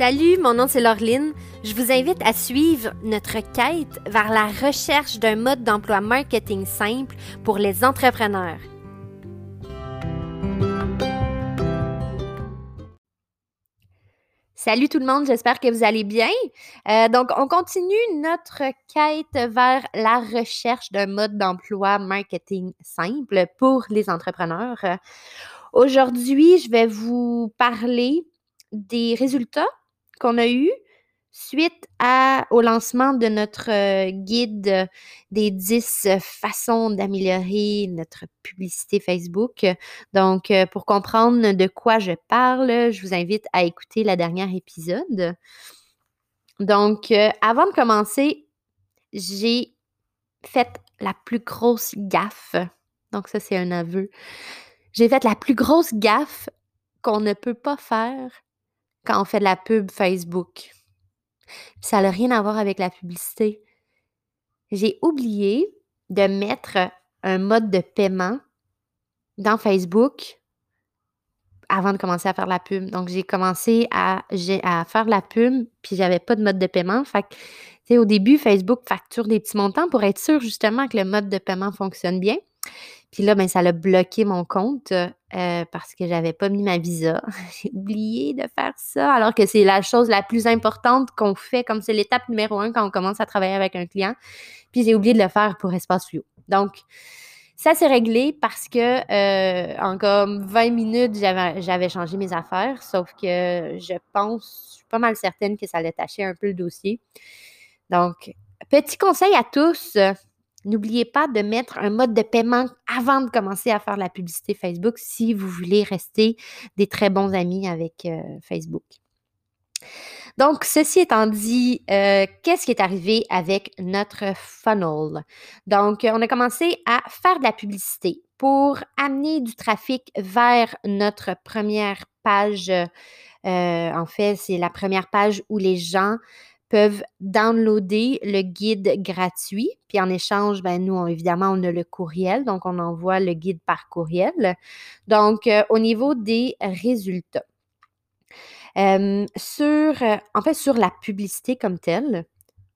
Salut, mon nom c'est Laureline. Je vous invite à suivre notre quête vers la recherche d'un mode d'emploi marketing simple pour les entrepreneurs. Salut tout le monde, j'espère que vous allez bien. Euh, donc, on continue notre quête vers la recherche d'un mode d'emploi marketing simple pour les entrepreneurs. Aujourd'hui, je vais vous parler des résultats qu'on a eu suite au lancement de notre euh, guide des 10 façons d'améliorer notre publicité Facebook. Donc, euh, pour comprendre de quoi je parle, je vous invite à écouter la dernière épisode. Donc, euh, avant de commencer, j'ai fait la plus grosse gaffe. Donc, ça, c'est un aveu. J'ai fait la plus grosse gaffe qu'on ne peut pas faire quand on fait de la pub Facebook. ça n'a rien à voir avec la publicité. J'ai oublié de mettre un mode de paiement dans Facebook avant de commencer à faire la pub. Donc, j'ai commencé à, faire la pub, puis j'avais pas de mode de paiement. Fait que, au début, Facebook facture des petits montants pour être sûr justement que le mode de paiement fonctionne bien. Puis là, ben, ça a bloqué mon compte euh, parce que j'avais pas mis ma visa. J'ai oublié de faire ça, alors que c'est la chose la plus importante qu'on fait, comme c'est l'étape numéro un quand on commence à travailler avec un client. Puis j'ai oublié de le faire pour Espace Fluo. Donc, ça s'est réglé parce que euh, en comme 20 minutes, j'avais changé mes affaires, sauf que je pense, je suis pas mal certaine que ça allait tâcher un peu le dossier. Donc, petit conseil à tous, N'oubliez pas de mettre un mode de paiement avant de commencer à faire la publicité Facebook si vous voulez rester des très bons amis avec euh, Facebook. Donc, ceci étant dit, euh, qu'est-ce qui est arrivé avec notre funnel? Donc, on a commencé à faire de la publicité pour amener du trafic vers notre première page. Euh, en fait, c'est la première page où les gens peuvent downloader le guide gratuit. Puis en échange, ben, nous, évidemment, on a le courriel, donc on envoie le guide par courriel. Donc, euh, au niveau des résultats. sur, euh, en fait, sur la publicité comme telle,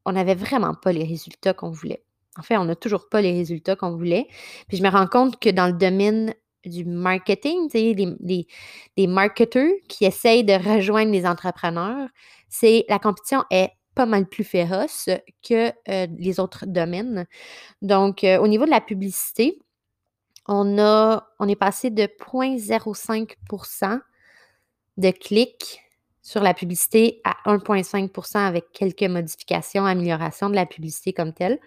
on n'avait vraiment pas les résultats qu'on voulait. En fait, on n'a toujours pas les résultats qu'on voulait. Puis je me rends compte que dans le domaine du marketing, sais, les, les marketeurs qui essayent de rejoindre les entrepreneurs, c'est la compétition est pas mal plus féroce que les autres domaines. Donc, au niveau de la publicité, on, a, on est passé de 0,05% de clics sur la publicité à 1,5% avec quelques modifications, améliorations de la publicité comme telle.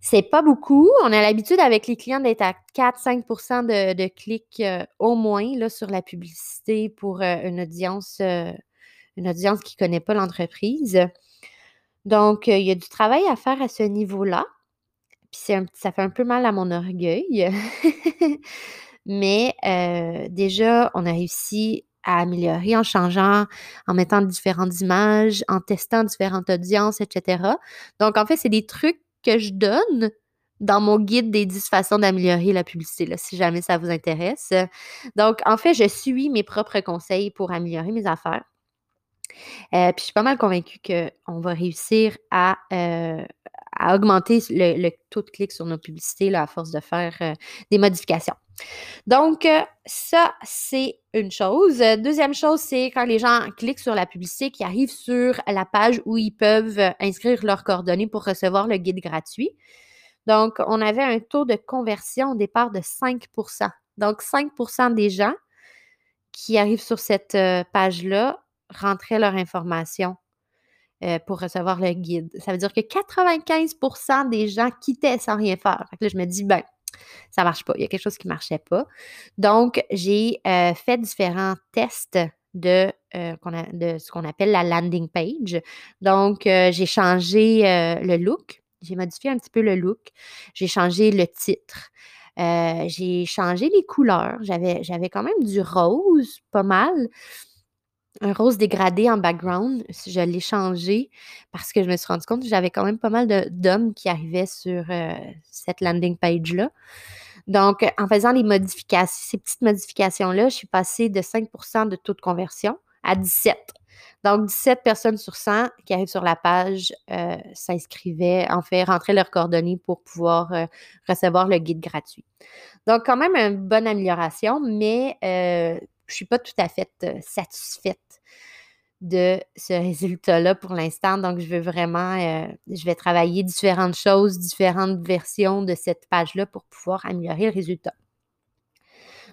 C'est pas beaucoup. On a l'habitude avec les clients d'être à 4-5% de, clics au moins là, sur la publicité pour une audience une audience qui ne connaît pas l'entreprise. Donc, euh, il y a du travail à faire à ce niveau-là. Puis ça fait un peu mal à mon orgueil. Mais euh, déjà, on a réussi à améliorer en changeant, en mettant différentes images, en testant différentes audiences, etc. Donc, en fait, c'est des trucs que je donne dans mon guide des 10 façons d'améliorer la publicité, si jamais ça vous intéresse. Donc, en fait, je suis mes propres conseils pour améliorer mes affaires. Euh, puis je suis pas mal convaincue qu'on va réussir à, euh, augmenter le, taux de clic sur nos publicités à force de faire euh, des modifications. Donc, ça, c'est une chose. Deuxième chose, c'est quand les gens cliquent sur la publicité, qui arrivent sur la page où ils peuvent inscrire leurs coordonnées pour recevoir le guide gratuit. Donc, on avait un taux de conversion au départ de 5% Donc, 5% des gens qui arrivent sur cette page-là rentraient leur information euh, pour recevoir le guide. Ça veut dire que 95% des gens quittaient sans rien faire. là, je me dis, ben, ça marche pas. Il y a quelque chose qui ne marchait pas. Donc, j'ai euh, fait différents tests de, euh, de ce qu'on appelle la landing page. Donc, j'ai changé le look. J'ai modifié un petit peu le look. J'ai changé le titre. j'ai changé les couleurs. J'avais, j'avais quand même du rose, pas mal un rose dégradé en background. Je l'ai changé parce que je me suis rendu compte que j'avais quand même pas mal d'hommes qui arrivaient sur euh, cette landing page-là. Donc, en faisant les modifications, ces petites modifications-là, je suis passée de 5% de taux de conversion à 17 Donc, 17 personnes sur 100 qui arrivent sur la page euh, s'inscrivaient, en fait, rentraient leurs coordonnées pour pouvoir euh, recevoir le guide gratuit. Donc, quand même une bonne amélioration, mais je suis pas tout à fait satisfaite de ce résultat-là pour l'instant. Donc, je veux vraiment, je vais travailler différentes choses, différentes versions de cette page-là pour pouvoir améliorer le résultat.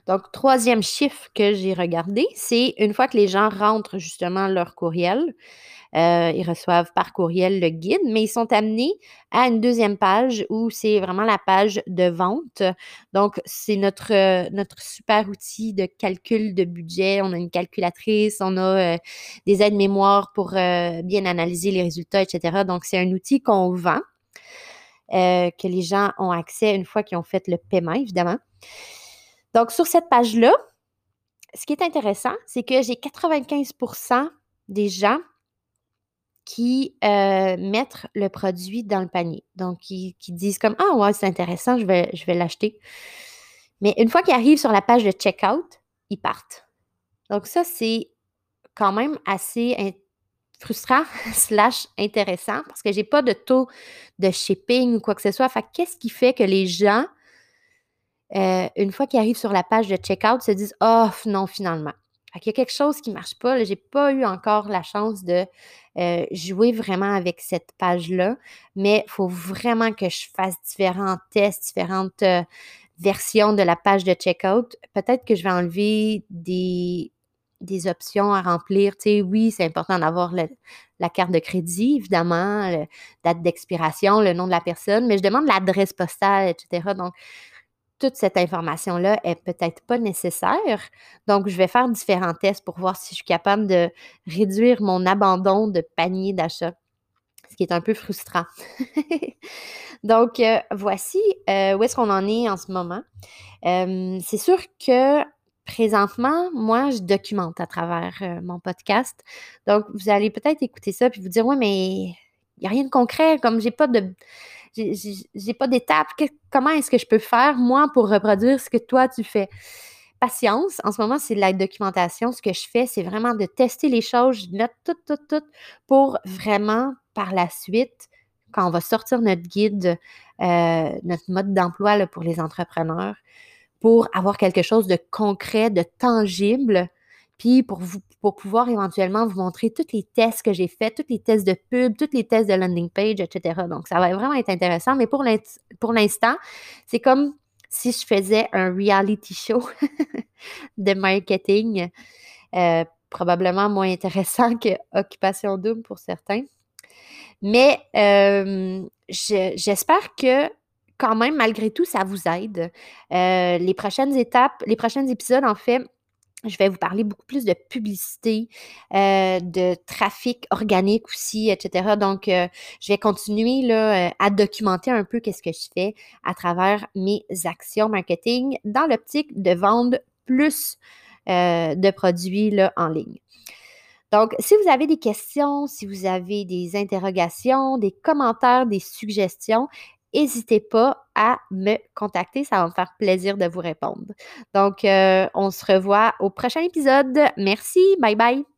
Donc, troisième chiffre que j'ai regardé, c'est une fois que les gens rentrent justement leur courriel, euh, ils reçoivent par courriel le guide, mais ils sont amenés à une deuxième page où c'est vraiment la page de vente. Donc, c'est notre, euh, notre super outil de calcul de budget. On a une calculatrice, on a euh, des aides mémoire pour bien analyser les résultats, etc. Donc, c'est un outil qu'on vend, que les gens ont accès une fois qu'ils ont fait le paiement, évidemment. Donc, sur cette page-là, ce qui est intéressant, c'est que j'ai 95% des gens qui euh, mettent le produit dans le panier. Donc, qui, disent comme Ah ouais, c'est intéressant, je vais, je vais l'acheter. Mais une fois qu'ils arrivent sur la page de checkout, ils partent. Donc, ça, c'est quand même assez frustrant slash intéressant parce que je n'ai pas de taux de shipping ou quoi que ce soit. Fait qu'est-ce qui fait que les gens euh, une fois qu'ils arrivent sur la page de checkout, se disent Oh non, finalement. Il y a quelque chose qui ne marche pas. Je n'ai pas eu encore la chance de euh, jouer vraiment avec cette page-là, mais il faut vraiment que je fasse différents tests, différentes euh, versions de la page de checkout. Peut-être que je vais enlever des, options à remplir. Tu oui, c'est important d'avoir la carte de crédit, évidemment, la date d'expiration, le nom de la personne, mais je demande l'adresse postale, etc. Donc, toute cette information-là est peut-être pas nécessaire. Donc, je vais faire différents tests pour voir si je suis capable de réduire mon abandon de panier d'achat, ce qui est un peu frustrant. Donc, euh, voici euh, où est-ce qu'on en est en ce moment. Euh, c'est sûr que présentement, moi, je documente à travers mon podcast. Donc, vous allez peut-être écouter ça puis vous dire, ouais, mais il n'y a rien de concret, comme j'ai pas de j'ai pas d'étape. Comment est-ce que je peux faire, moi, pour reproduire ce que toi, tu fais? Patience. En ce moment, c'est de la documentation. Ce que je fais, c'est vraiment de tester les choses. Je note tout, tout, tout pour vraiment, par la suite, quand on va sortir notre guide, euh, notre mode d'emploi pour les entrepreneurs, pour avoir quelque chose de concret, de tangible, puis pour, vous, pour pouvoir éventuellement vous montrer tous les tests que j'ai faits, tous les tests de pub, tous les tests de landing page, etc. Donc, ça va vraiment être intéressant. Mais pour l'instant, c'est comme si je faisais un reality show de marketing, euh, probablement moins intéressant que Occupation Double pour certains. Mais euh, j'espère que quand même, malgré tout, ça vous aide. Euh, les prochaines étapes, les prochains épisodes, en fait, je vais vous parler beaucoup plus de publicité, euh, de trafic organique aussi, etc. Donc, euh, je vais continuer là, euh, à documenter un peu qu'est-ce que je fais à travers mes actions marketing dans l'optique de vendre plus de produits là, en ligne. Donc, si vous avez des questions, si vous avez des interrogations, des commentaires, des suggestions, n'hésitez pas à me contacter. Ça va me faire plaisir de vous répondre. Donc, euh, on se revoit au prochain épisode. Merci. Bye bye.